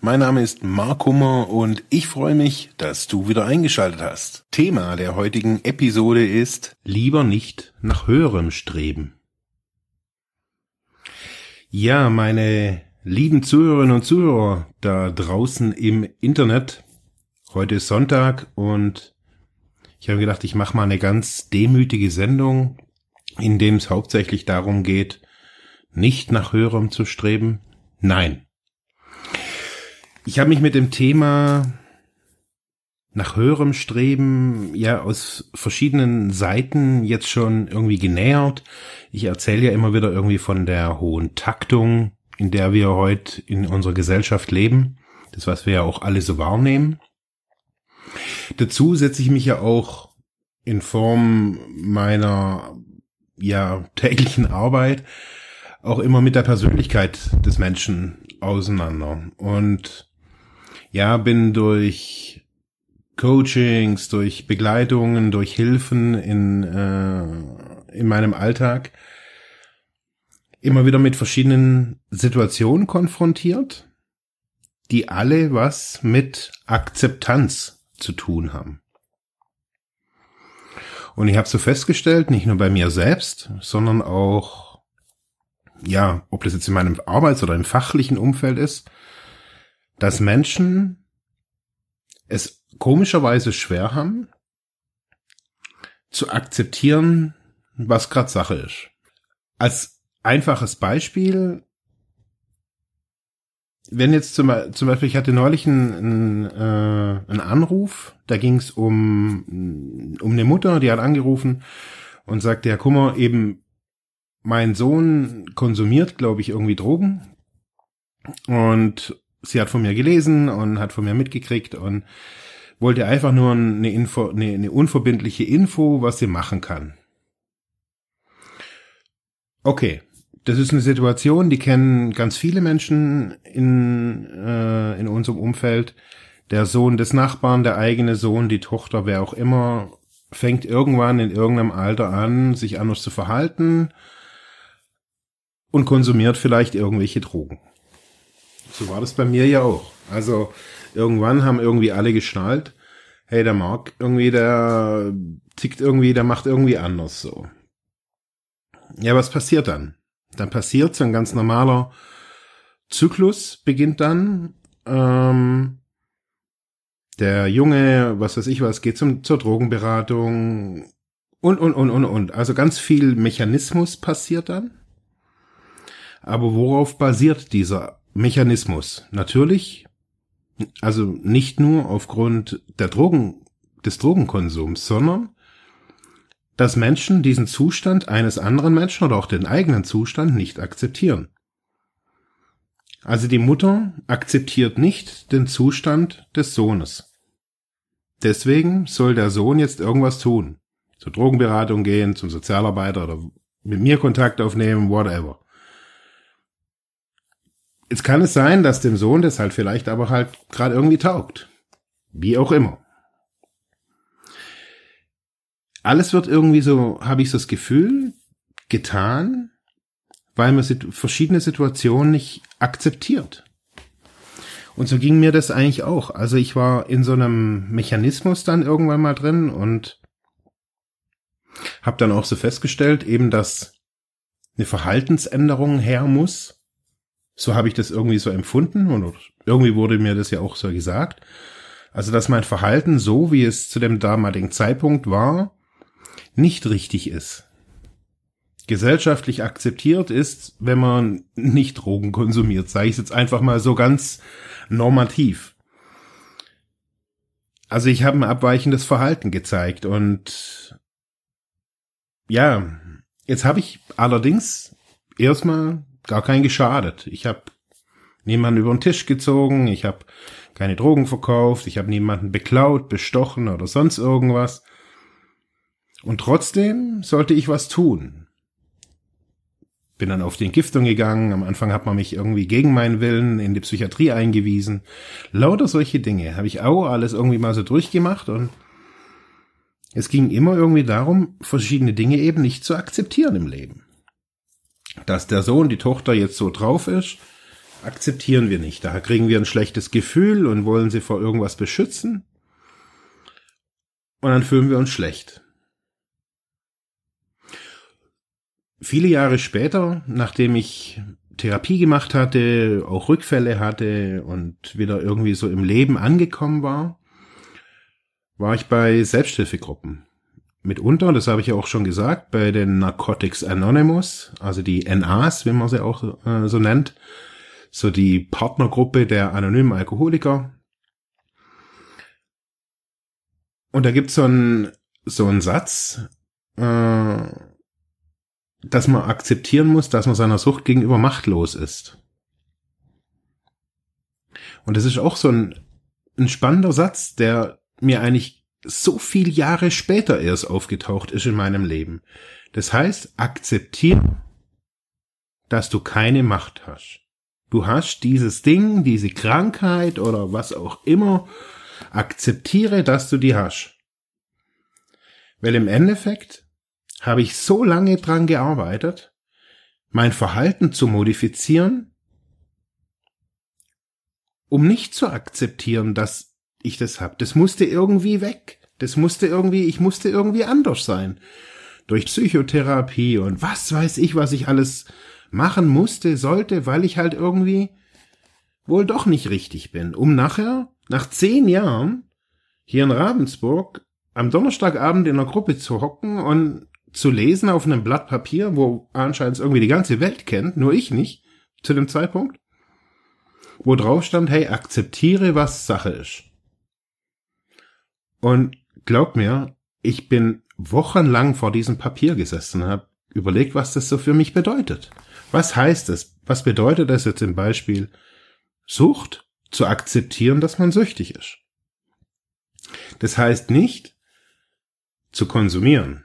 Mein Name ist Mark Hummer und ich freue mich, dass du wieder eingeschaltet hast. Thema der heutigen Episode ist lieber nicht nach höherem streben. Ja, meine lieben Zuhörerinnen und Zuhörer da draußen im Internet. Heute ist Sonntag und ich habe gedacht, ich mache mal eine ganz demütige Sendung, in dem es hauptsächlich darum geht, nicht nach höherem zu streben. Nein. Ich habe mich mit dem Thema nach höherem Streben ja aus verschiedenen Seiten jetzt schon irgendwie genähert. Ich erzähle ja immer wieder irgendwie von der hohen Taktung, in der wir heute in unserer Gesellschaft leben. Das, was wir ja auch alle so wahrnehmen. Dazu setze ich mich ja auch in Form meiner ja täglichen Arbeit auch immer mit der Persönlichkeit des Menschen auseinander und ja bin durch Coachings, durch Begleitungen, durch Hilfen in äh, in meinem Alltag immer wieder mit verschiedenen Situationen konfrontiert, die alle was mit Akzeptanz zu tun haben. Und ich habe so festgestellt, nicht nur bei mir selbst, sondern auch, ja, ob das jetzt in meinem Arbeits- oder im fachlichen Umfeld ist, dass Menschen es komischerweise schwer haben, zu akzeptieren, was gerade Sache ist. Als einfaches Beispiel. Wenn jetzt zum, zum Beispiel, ich hatte neulich einen, einen, äh, einen Anruf, da ging es um, um eine Mutter, die hat angerufen und sagte, ja, Kummer, eben mein Sohn konsumiert, glaube ich, irgendwie Drogen. Und sie hat von mir gelesen und hat von mir mitgekriegt und wollte einfach nur eine Info, eine, eine unverbindliche Info, was sie machen kann. Okay, das ist eine Situation, die kennen ganz viele Menschen in, äh, in unserem Umfeld. Der Sohn des Nachbarn, der eigene Sohn, die Tochter, wer auch immer, fängt irgendwann in irgendeinem Alter an, sich anders zu verhalten und konsumiert vielleicht irgendwelche Drogen. So war das bei mir ja auch. Also irgendwann haben irgendwie alle geschnallt, hey, der Mark irgendwie, der tickt irgendwie, der macht irgendwie anders so. Ja, was passiert dann? Dann passiert so ein ganz normaler Zyklus beginnt dann. Ähm, der Junge, was weiß ich was, geht zum, zur Drogenberatung und, und, und, und, und. Also ganz viel Mechanismus passiert dann. Aber worauf basiert dieser Mechanismus? Natürlich, also nicht nur aufgrund der Drogen, des Drogenkonsums, sondern dass Menschen diesen Zustand eines anderen Menschen oder auch den eigenen Zustand nicht akzeptieren. Also die Mutter akzeptiert nicht den Zustand des Sohnes. Deswegen soll der Sohn jetzt irgendwas tun. Zur Drogenberatung gehen, zum Sozialarbeiter oder mit mir Kontakt aufnehmen, whatever. Jetzt kann es sein, dass dem Sohn das halt vielleicht aber halt gerade irgendwie taugt. Wie auch immer alles wird irgendwie so, habe ich so das Gefühl, getan, weil man verschiedene Situationen nicht akzeptiert. Und so ging mir das eigentlich auch. Also ich war in so einem Mechanismus dann irgendwann mal drin und habe dann auch so festgestellt, eben, dass eine Verhaltensänderung her muss. So habe ich das irgendwie so empfunden und irgendwie wurde mir das ja auch so gesagt. Also, dass mein Verhalten so, wie es zu dem damaligen Zeitpunkt war, nicht richtig ist. Gesellschaftlich akzeptiert ist, wenn man nicht Drogen konsumiert, sage ich jetzt einfach mal so ganz normativ. Also ich habe ein abweichendes Verhalten gezeigt und ja, jetzt habe ich allerdings erstmal gar keinen geschadet. Ich habe niemanden über den Tisch gezogen, ich habe keine Drogen verkauft, ich habe niemanden beklaut, bestochen oder sonst irgendwas. Und trotzdem sollte ich was tun. Bin dann auf die Entgiftung gegangen. Am Anfang hat man mich irgendwie gegen meinen Willen in die Psychiatrie eingewiesen. Lauter solche Dinge habe ich auch alles irgendwie mal so durchgemacht und es ging immer irgendwie darum, verschiedene Dinge eben nicht zu akzeptieren im Leben. Dass der Sohn, die Tochter jetzt so drauf ist, akzeptieren wir nicht. Da kriegen wir ein schlechtes Gefühl und wollen sie vor irgendwas beschützen. Und dann fühlen wir uns schlecht. Viele Jahre später, nachdem ich Therapie gemacht hatte, auch Rückfälle hatte und wieder irgendwie so im Leben angekommen war, war ich bei Selbsthilfegruppen. Mitunter, das habe ich ja auch schon gesagt, bei den Narcotics Anonymous, also die NAs, wie man sie auch äh, so nennt, so die Partnergruppe der anonymen Alkoholiker. Und da gibt's so einen so einen Satz, äh, dass man akzeptieren muss, dass man seiner Sucht gegenüber machtlos ist. Und das ist auch so ein, ein spannender Satz, der mir eigentlich so viel Jahre später erst aufgetaucht ist in meinem Leben. Das heißt, akzeptieren, dass du keine Macht hast. Du hast dieses Ding, diese Krankheit oder was auch immer. Akzeptiere, dass du die hast. Weil im Endeffekt habe ich so lange dran gearbeitet, mein Verhalten zu modifizieren, um nicht zu akzeptieren, dass ich das hab. Das musste irgendwie weg. Das musste irgendwie, ich musste irgendwie anders sein. Durch Psychotherapie und was weiß ich, was ich alles machen musste, sollte, weil ich halt irgendwie wohl doch nicht richtig bin. Um nachher, nach zehn Jahren, hier in Ravensburg, am Donnerstagabend in einer Gruppe zu hocken und zu lesen auf einem Blatt Papier, wo anscheinend irgendwie die ganze Welt kennt, nur ich nicht, zu dem Zeitpunkt, wo drauf stand, hey, akzeptiere, was Sache ist. Und glaub mir, ich bin wochenlang vor diesem Papier gesessen und habe überlegt, was das so für mich bedeutet. Was heißt es? Was bedeutet das jetzt im Beispiel Sucht? Zu akzeptieren, dass man süchtig ist. Das heißt nicht zu konsumieren.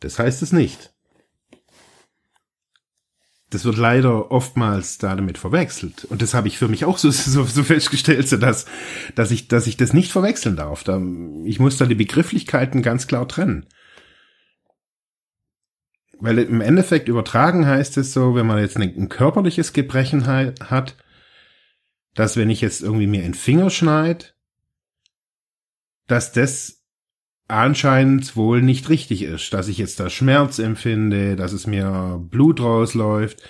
Das heißt es nicht. Das wird leider oftmals damit verwechselt. Und das habe ich für mich auch so, so, so festgestellt, so dass, dass, ich, dass ich das nicht verwechseln darf. Da, ich muss da die Begrifflichkeiten ganz klar trennen. Weil im Endeffekt übertragen heißt es so, wenn man jetzt ein, körperliches Gebrechen hat, dass wenn ich jetzt irgendwie mir einen Finger schneid, dass das anscheinend wohl nicht richtig ist, dass ich jetzt da Schmerz empfinde, dass es mir Blut rausläuft.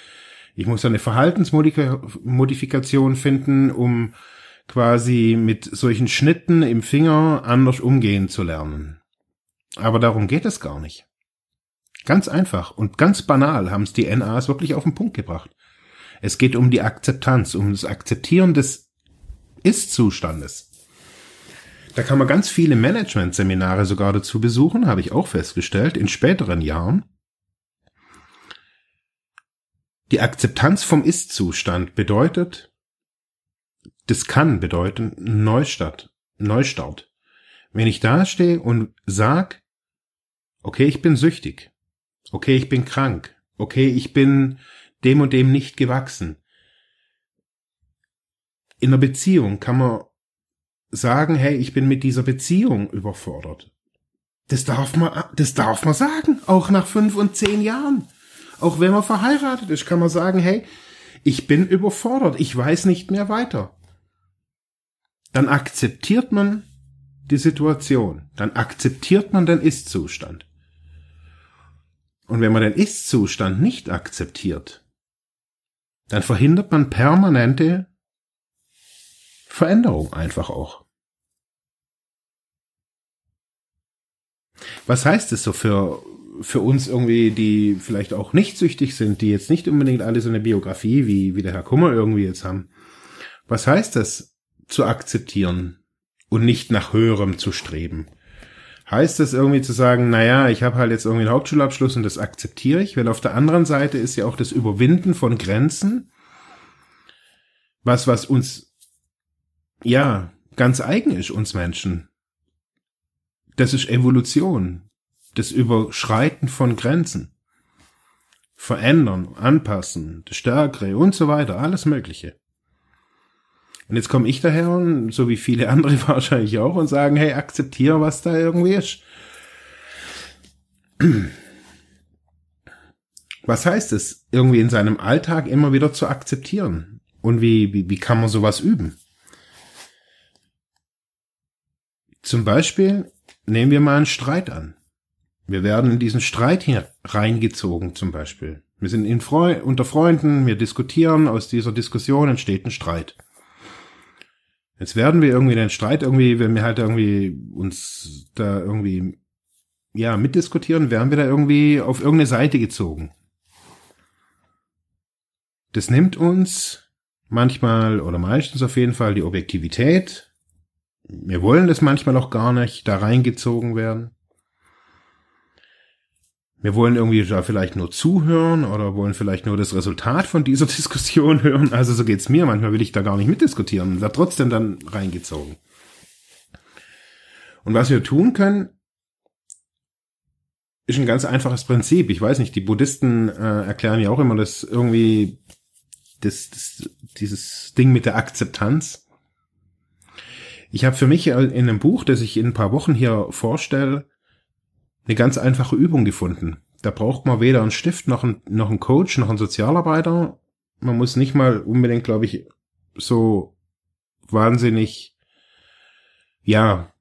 Ich muss da eine Verhaltensmodifikation finden, um quasi mit solchen Schnitten im Finger anders umgehen zu lernen. Aber darum geht es gar nicht. Ganz einfach und ganz banal haben es die NAs wirklich auf den Punkt gebracht. Es geht um die Akzeptanz, um das Akzeptieren des Ist-Zustandes. Da kann man ganz viele Management-Seminare sogar dazu besuchen, habe ich auch festgestellt, in späteren Jahren. Die Akzeptanz vom Ist-Zustand bedeutet, das kann bedeuten Neustart, Neustart. Wenn ich da stehe und sag, okay, ich bin süchtig, okay, ich bin krank, okay, ich bin dem und dem nicht gewachsen. In einer Beziehung kann man sagen, hey, ich bin mit dieser Beziehung überfordert. Das darf man, das darf man sagen, auch nach fünf und zehn Jahren. Auch wenn man verheiratet ist, kann man sagen, hey, ich bin überfordert, ich weiß nicht mehr weiter. Dann akzeptiert man die Situation, dann akzeptiert man den Ist-Zustand. Und wenn man den Ist-Zustand nicht akzeptiert, dann verhindert man permanente Veränderung einfach auch. Was heißt es so für, für uns irgendwie, die vielleicht auch nicht süchtig sind, die jetzt nicht unbedingt alle so eine Biografie wie, wie der Herr Kummer irgendwie jetzt haben? Was heißt das zu akzeptieren und nicht nach höherem zu streben? Heißt das irgendwie zu sagen, naja, ich habe halt jetzt irgendwie einen Hauptschulabschluss und das akzeptiere ich, weil auf der anderen Seite ist ja auch das Überwinden von Grenzen was, was uns ja, ganz eigen ist uns Menschen. Das ist Evolution. das Überschreiten von Grenzen, verändern, anpassen, das Stärkere und so weiter, alles Mögliche. Und jetzt komme ich daher und so wie viele andere wahrscheinlich auch und sagen, hey, akzeptiere, was da irgendwie ist. Was heißt es, irgendwie in seinem Alltag immer wieder zu akzeptieren? Und wie, wie, wie kann man sowas üben? Zum Beispiel nehmen wir mal einen Streit an. Wir werden in diesen Streit hier reingezogen, zum Beispiel. Wir sind in Freu unter Freunden, wir diskutieren, aus dieser Diskussion entsteht ein Streit. Jetzt werden wir irgendwie den Streit irgendwie, wenn wir halt irgendwie uns da irgendwie, ja, mitdiskutieren, werden wir da irgendwie auf irgendeine Seite gezogen. Das nimmt uns manchmal oder meistens auf jeden Fall die Objektivität. Wir wollen das manchmal auch gar nicht, da reingezogen werden. Wir wollen irgendwie da vielleicht nur zuhören oder wollen vielleicht nur das Resultat von dieser Diskussion hören. Also so geht's mir. Manchmal will ich da gar nicht mitdiskutieren und werde trotzdem dann reingezogen. Und was wir tun können, ist ein ganz einfaches Prinzip. Ich weiß nicht, die Buddhisten äh, erklären ja auch immer, dass irgendwie das, das, dieses Ding mit der Akzeptanz. Ich habe für mich in einem Buch, das ich in ein paar Wochen hier vorstelle, eine ganz einfache Übung gefunden. Da braucht man weder einen Stift noch einen, noch einen Coach noch einen Sozialarbeiter. Man muss nicht mal unbedingt, glaube ich, so wahnsinnig, ja,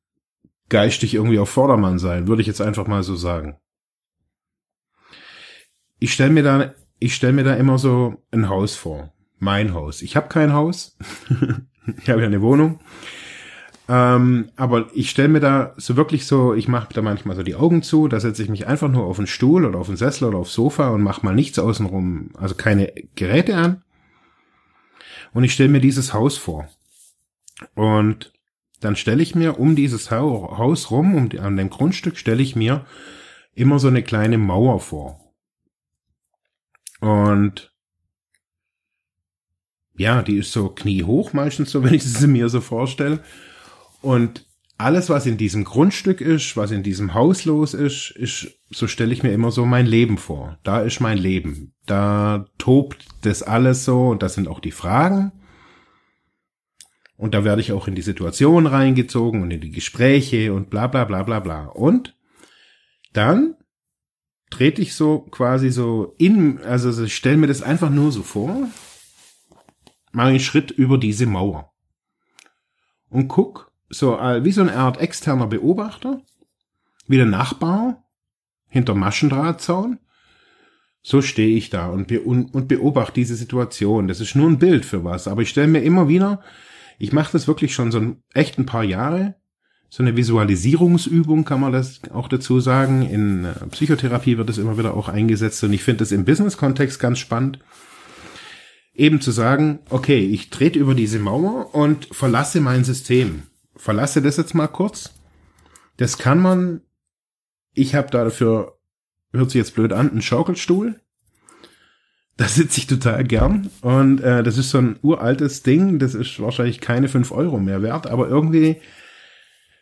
geistig irgendwie auf Vordermann sein, würde ich jetzt einfach mal so sagen. Ich stelle mir da, ich stelle mir da immer so ein Haus vor. Mein Haus. Ich habe kein Haus. ich habe ja eine Wohnung. Ähm, aber ich stelle mir da so wirklich so, ich mache da manchmal so die Augen zu, da setze ich mich einfach nur auf einen Stuhl oder auf einen Sessel oder aufs Sofa und mache mal nichts außenrum, also keine Geräte an. Und ich stelle mir dieses Haus vor. Und dann stelle ich mir um dieses Haus rum, um an dem Grundstück stelle ich mir immer so eine kleine Mauer vor. Und ja, die ist so kniehoch meistens so, wenn ich sie mir so vorstelle. Und alles, was in diesem Grundstück ist, was in diesem Haus los ist, ist, so stelle ich mir immer so mein Leben vor. Da ist mein Leben. Da tobt das alles so und das sind auch die Fragen. Und da werde ich auch in die Situation reingezogen und in die Gespräche und bla bla bla bla bla. Und dann trete ich so quasi so in, also ich stelle mir das einfach nur so vor, mache einen Schritt über diese Mauer und guck, so äh, wie so eine Art externer Beobachter, wie der Nachbar hinter Maschendrahtzaun. So stehe ich da und, be und, und beobachte diese Situation. Das ist nur ein Bild für was, aber ich stelle mir immer wieder, ich mache das wirklich schon so ein, echt ein paar Jahre, so eine Visualisierungsübung kann man das auch dazu sagen. In äh, Psychotherapie wird es immer wieder auch eingesetzt und ich finde das im Business-Kontext ganz spannend. Eben zu sagen, okay, ich trete über diese Mauer und verlasse mein System verlasse das jetzt mal kurz. Das kann man, ich habe dafür, hört sich jetzt blöd an, einen Schaukelstuhl. Da sitze ich total gern. Und äh, das ist so ein uraltes Ding, das ist wahrscheinlich keine fünf Euro mehr wert, aber irgendwie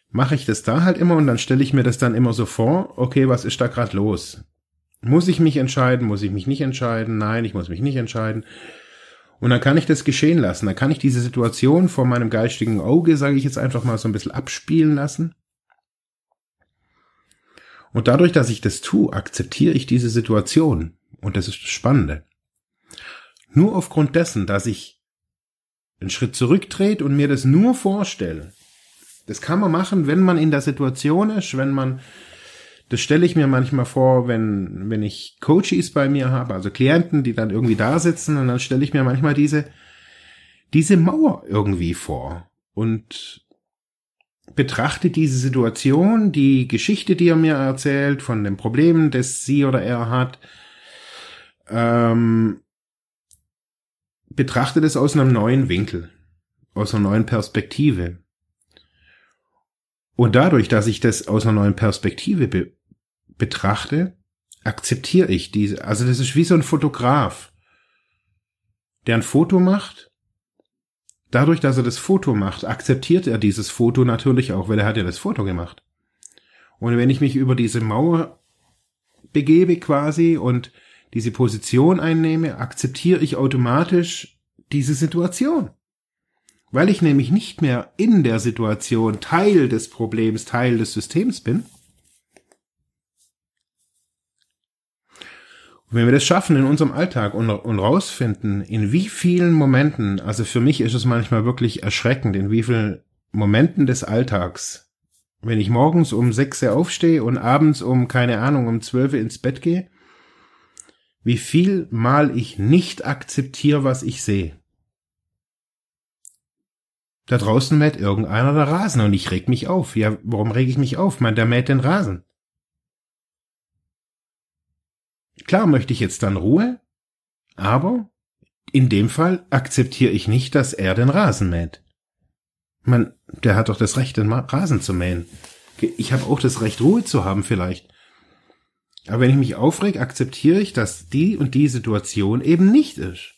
mache ich das da halt immer und dann stelle ich mir das dann immer so vor, okay, was ist da gerade los? Muss ich mich entscheiden? Muss ich mich nicht entscheiden? Nein, ich muss mich nicht entscheiden. Und dann kann ich das geschehen lassen. Dann kann ich diese Situation vor meinem geistigen Auge, sage ich jetzt einfach mal, so ein bisschen abspielen lassen. Und dadurch, dass ich das tue, akzeptiere ich diese Situation. Und das ist das Spannende. Nur aufgrund dessen, dass ich einen Schritt zurücktrete und mir das nur vorstelle. Das kann man machen, wenn man in der Situation ist, wenn man das stelle ich mir manchmal vor, wenn, wenn ich Coaches bei mir habe, also Klienten, die dann irgendwie da sitzen und dann stelle ich mir manchmal diese, diese Mauer irgendwie vor und betrachte diese Situation, die Geschichte, die er mir erzählt, von dem Problem, das sie oder er hat, ähm, betrachte das aus einem neuen Winkel, aus einer neuen Perspektive. Und dadurch, dass ich das aus einer neuen Perspektive be betrachte, akzeptiere ich diese. Also das ist wie so ein Fotograf, der ein Foto macht. Dadurch, dass er das Foto macht, akzeptiert er dieses Foto natürlich auch, weil er hat ja das Foto gemacht. Und wenn ich mich über diese Mauer begebe quasi und diese Position einnehme, akzeptiere ich automatisch diese Situation. Weil ich nämlich nicht mehr in der Situation Teil des Problems, Teil des Systems bin. Und wenn wir das schaffen in unserem Alltag und, und rausfinden, in wie vielen Momenten, also für mich ist es manchmal wirklich erschreckend, in wie vielen Momenten des Alltags, wenn ich morgens um sechs aufstehe und abends um, keine Ahnung, um zwölf ins Bett gehe, wie viel mal ich nicht akzeptiere, was ich sehe. Da draußen mäht irgendeiner der Rasen und ich reg mich auf. Ja, warum reg ich mich auf? Man, der mäht den Rasen. Klar möchte ich jetzt dann Ruhe, aber in dem Fall akzeptiere ich nicht, dass er den Rasen mäht. Man, der hat doch das Recht, den Rasen zu mähen. Ich habe auch das Recht, Ruhe zu haben vielleicht. Aber wenn ich mich aufreg, akzeptiere ich, dass die und die Situation eben nicht ist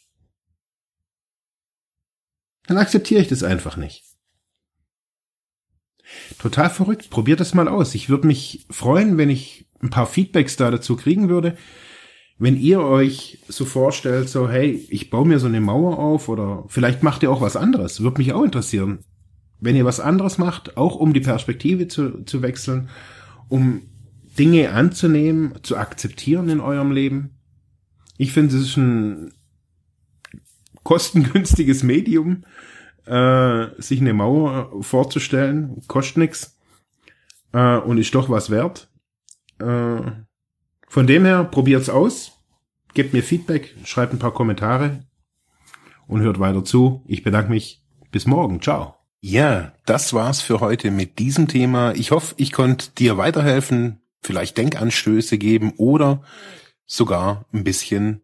dann akzeptiere ich das einfach nicht. Total verrückt. Probiert das mal aus. Ich würde mich freuen, wenn ich ein paar Feedbacks da dazu kriegen würde. Wenn ihr euch so vorstellt, so, hey, ich baue mir so eine Mauer auf oder vielleicht macht ihr auch was anderes. Würde mich auch interessieren. Wenn ihr was anderes macht, auch um die Perspektive zu, zu wechseln, um Dinge anzunehmen, zu akzeptieren in eurem Leben. Ich finde, es ist ein kostengünstiges Medium, äh, sich eine Mauer vorzustellen, kostet nix äh, und ist doch was wert. Äh, von dem her, probiert's aus, gebt mir Feedback, schreibt ein paar Kommentare und hört weiter zu. Ich bedanke mich. Bis morgen. Ciao. Ja, das war's für heute mit diesem Thema. Ich hoffe, ich konnte dir weiterhelfen, vielleicht Denkanstöße geben oder sogar ein bisschen